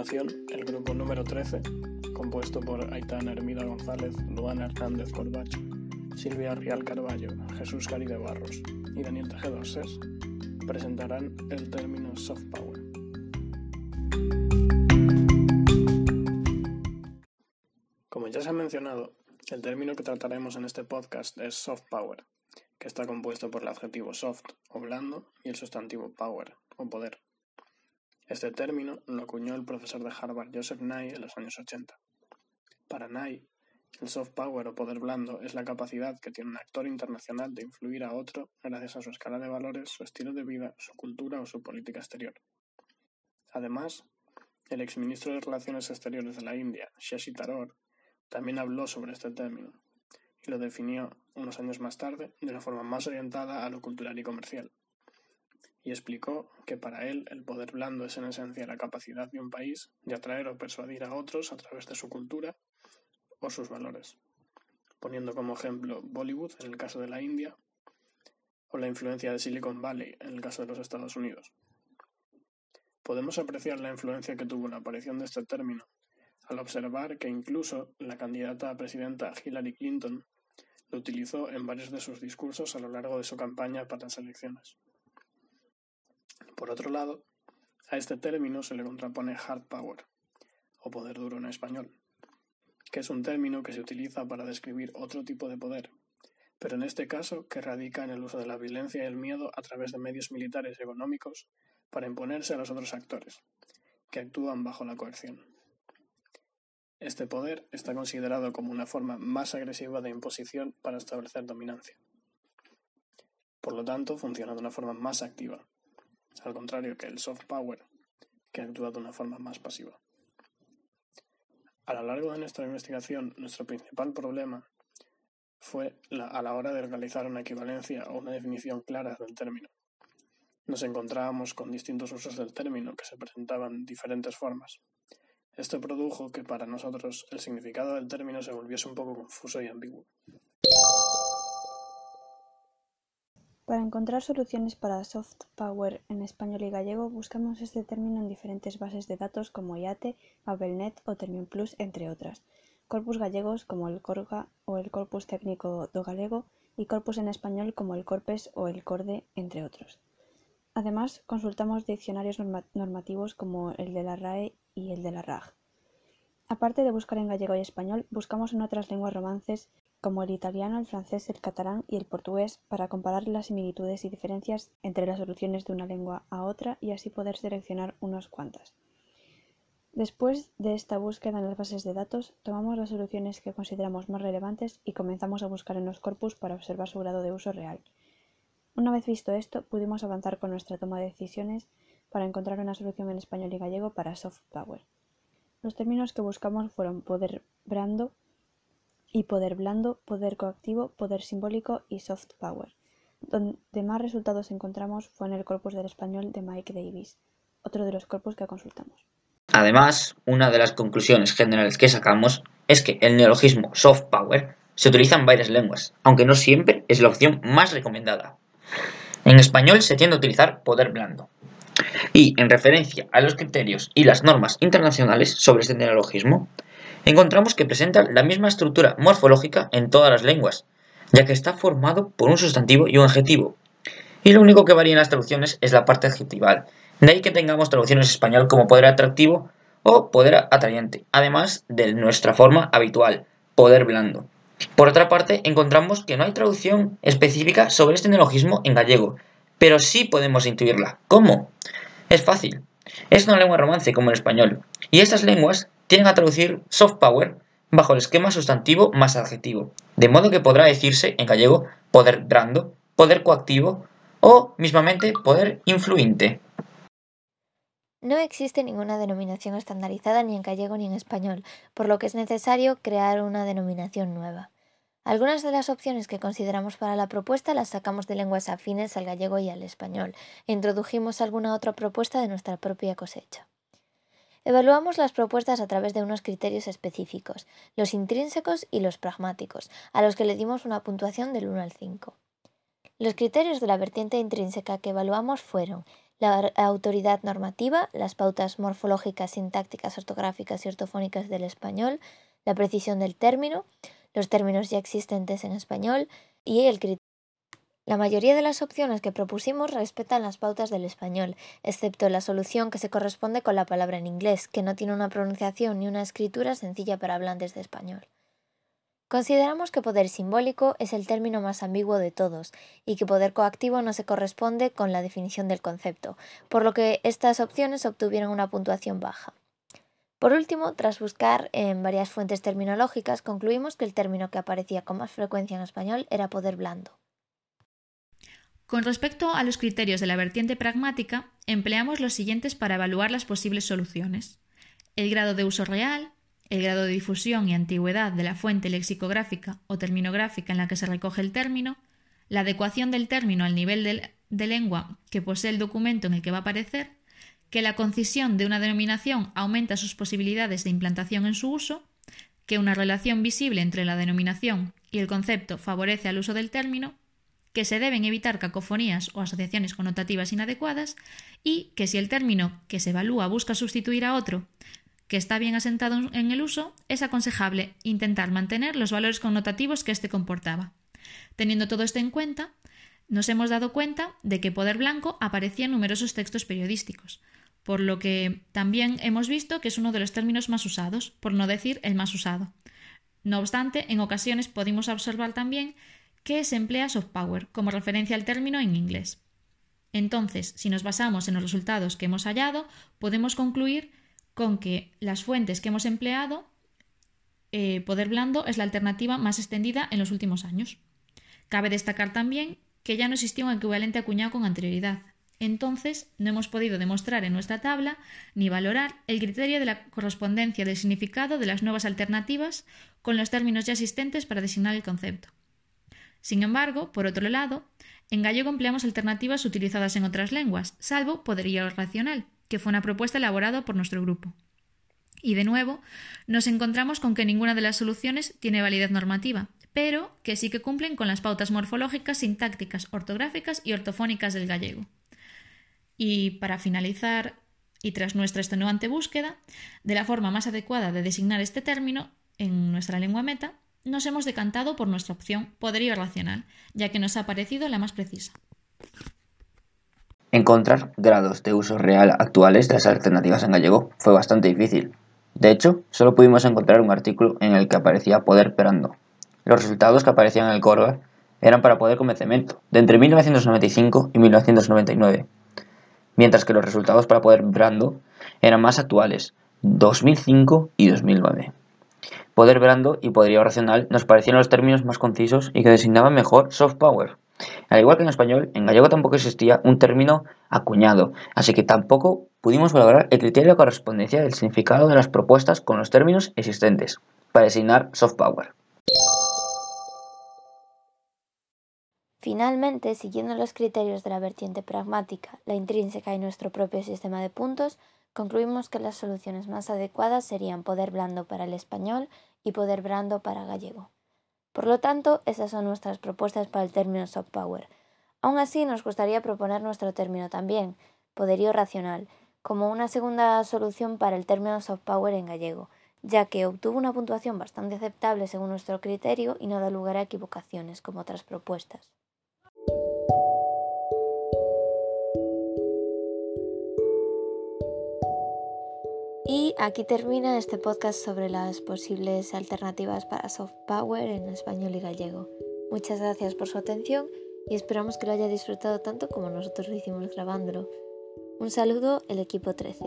el grupo número 13, compuesto por Aitana Hermida González, Luana Hernández Corbacho, Silvia Rial Carballo, Jesús Cari de Barros y Daniel Tejedoses, presentarán el término soft power. Como ya se ha mencionado, el término que trataremos en este podcast es soft power, que está compuesto por el adjetivo soft o blando y el sustantivo power o poder. Este término lo acuñó el profesor de Harvard Joseph Nye en los años 80. Para Nye, el soft power o poder blando es la capacidad que tiene un actor internacional de influir a otro gracias a su escala de valores, su estilo de vida, su cultura o su política exterior. Además, el exministro de Relaciones Exteriores de la India, Shashi Tharoor, también habló sobre este término y lo definió unos años más tarde de una forma más orientada a lo cultural y comercial y explicó que para él el poder blando es en esencia la capacidad de un país de atraer o persuadir a otros a través de su cultura o sus valores, poniendo como ejemplo Bollywood en el caso de la India o la influencia de Silicon Valley en el caso de los Estados Unidos. Podemos apreciar la influencia que tuvo la aparición de este término al observar que incluso la candidata a presidenta Hillary Clinton lo utilizó en varios de sus discursos a lo largo de su campaña para las elecciones. Por otro lado, a este término se le contrapone hard power, o poder duro en español, que es un término que se utiliza para describir otro tipo de poder, pero en este caso que radica en el uso de la violencia y el miedo a través de medios militares y económicos para imponerse a los otros actores, que actúan bajo la coerción. Este poder está considerado como una forma más agresiva de imposición para establecer dominancia. Por lo tanto, funciona de una forma más activa, al contrario que el soft power, que actúa de una forma más pasiva. A lo largo de nuestra investigación, nuestro principal problema fue a la hora de realizar una equivalencia o una definición clara del término. Nos encontrábamos con distintos usos del término que se presentaban diferentes formas. Esto produjo que para nosotros el significado del término se volviese un poco confuso y ambiguo. Para encontrar soluciones para soft power en español y gallego, buscamos este término en diferentes bases de datos como IATE, Babelnet o Terminplus, entre otras, corpus gallegos como el Corga o el Corpus Técnico do Galego y corpus en español como el Corpes o el Corde, entre otros. Además, consultamos diccionarios normativos como el de la RAE y el de la RAG. Aparte de buscar en gallego y español, buscamos en otras lenguas romances como el italiano, el francés, el catalán y el portugués, para comparar las similitudes y diferencias entre las soluciones de una lengua a otra y así poder seleccionar unas cuantas. Después de esta búsqueda en las bases de datos, tomamos las soluciones que consideramos más relevantes y comenzamos a buscar en los corpus para observar su grado de uso real. Una vez visto esto, pudimos avanzar con nuestra toma de decisiones para encontrar una solución en español y gallego para soft power. Los términos que buscamos fueron poder brando, y poder blando, poder coactivo, poder simbólico y soft power. Donde más resultados encontramos fue en el corpus del español de Mike Davis, otro de los corpus que consultamos. Además, una de las conclusiones generales que sacamos es que el neologismo soft power se utiliza en varias lenguas, aunque no siempre es la opción más recomendada. En español se tiende a utilizar poder blando. Y en referencia a los criterios y las normas internacionales sobre este neologismo, encontramos que presenta la misma estructura morfológica en todas las lenguas, ya que está formado por un sustantivo y un adjetivo. Y lo único que varía en las traducciones es la parte adjetival. De ahí que tengamos traducciones en español como poder atractivo o poder atrayente, además de nuestra forma habitual, poder blando. Por otra parte, encontramos que no hay traducción específica sobre este neologismo en gallego, pero sí podemos intuirla. ¿Cómo? Es fácil. Es una lengua romance como el español, y estas lenguas tienden a traducir soft power bajo el esquema sustantivo más adjetivo, de modo que podrá decirse en gallego poder brando, poder coactivo o mismamente poder influinte. No existe ninguna denominación estandarizada ni en gallego ni en español, por lo que es necesario crear una denominación nueva. Algunas de las opciones que consideramos para la propuesta las sacamos de lenguas afines al gallego y al español, e introdujimos alguna otra propuesta de nuestra propia cosecha. Evaluamos las propuestas a través de unos criterios específicos, los intrínsecos y los pragmáticos, a los que le dimos una puntuación del 1 al 5. Los criterios de la vertiente intrínseca que evaluamos fueron la autoridad normativa, las pautas morfológicas, sintácticas, ortográficas y ortofónicas del español, la precisión del término, los términos ya existentes en español y el. La mayoría de las opciones que propusimos respetan las pautas del español, excepto la solución que se corresponde con la palabra en inglés, que no tiene una pronunciación ni una escritura sencilla para hablantes de español. Consideramos que poder simbólico es el término más ambiguo de todos y que poder coactivo no se corresponde con la definición del concepto, por lo que estas opciones obtuvieron una puntuación baja. Por último, tras buscar en varias fuentes terminológicas, concluimos que el término que aparecía con más frecuencia en español era poder blando. Con respecto a los criterios de la vertiente pragmática, empleamos los siguientes para evaluar las posibles soluciones. El grado de uso real, el grado de difusión y antigüedad de la fuente lexicográfica o terminográfica en la que se recoge el término, la adecuación del término al nivel de, lengua que posee el documento en el que va a aparecer, que la concisión de una denominación aumenta sus posibilidades de implantación en su uso, que una relación visible entre la denominación y el concepto favorece al uso del término, que se deben evitar cacofonías o asociaciones connotativas inadecuadas y que si el término que se evalúa busca sustituir a otro que está bien asentado en el uso, es aconsejable intentar mantener los valores connotativos que éste comportaba. Teniendo todo esto en cuenta, nos hemos dado cuenta de que poder blanco aparecía en numerosos textos periodísticos, por lo que también hemos visto que es uno de los términos más usados, por no decir el más usado. No obstante, en ocasiones podemos observar también que se emplea soft power como referencia al término en inglés. Entonces, si nos basamos en los resultados que hemos hallado, podemos concluir con que las fuentes que hemos empleado, eh, poder blando es la alternativa más extendida en los últimos años. Cabe destacar también que ya no existía un equivalente acuñado con anterioridad. Entonces, no hemos podido demostrar en nuestra tabla ni valorar el criterio de la correspondencia del significado de las nuevas alternativas con los términos ya existentes para designar el concepto. Sin embargo, por otro lado, en gallego empleamos alternativas utilizadas en otras lenguas, salvo poderío racional, que fue una propuesta elaborada por nuestro grupo. Y de nuevo, nos encontramos con que ninguna de las soluciones tiene validez normativa, pero que sí que cumplen con las pautas morfológicas, sintácticas, ortográficas y ortofónicas del gallego. Y para finalizar, y tras nuestra extenuante búsqueda, de la forma más adecuada de designar este término en nuestra lengua meta, nos hemos decantado por nuestra opción poderío racional, ya que nos ha parecido la más precisa. Encontrar grados de uso real actuales de las alternativas en gallego fue bastante difícil. De hecho, solo pudimos encontrar un artículo en el que aparecía poder perando. Los resultados que aparecían en el Corva eran para poder convencimiento, de entre 1995 y 1999, mientras que los resultados para poder brando eran más actuales, 2005 y 2009. Poder brando y poderío racional nos parecían los términos más concisos y que designaban mejor soft power, al igual que en español, en gallego tampoco existía un término acuñado, así que tampoco pudimos valorar el criterio de correspondencia del significado de las propuestas con los términos existentes, para designar soft power. Finalmente, siguiendo los criterios de la vertiente pragmática, la intrínseca y nuestro propio sistema de puntos, concluimos que las soluciones más adecuadas serían poder blando para el español y poder brando para gallego. Por lo tanto, esas son nuestras propuestas para el término soft power. Aún así, nos gustaría proponer nuestro término también, poderío racional, como una segunda solución para el término soft power en gallego, ya que obtuvo una puntuación bastante aceptable según nuestro criterio y no da lugar a equivocaciones como otras propuestas. Y aquí termina este podcast sobre las posibles alternativas para soft power en español y gallego. Muchas gracias por su atención y esperamos que lo haya disfrutado tanto como nosotros lo hicimos grabándolo. Un saludo, el equipo 13.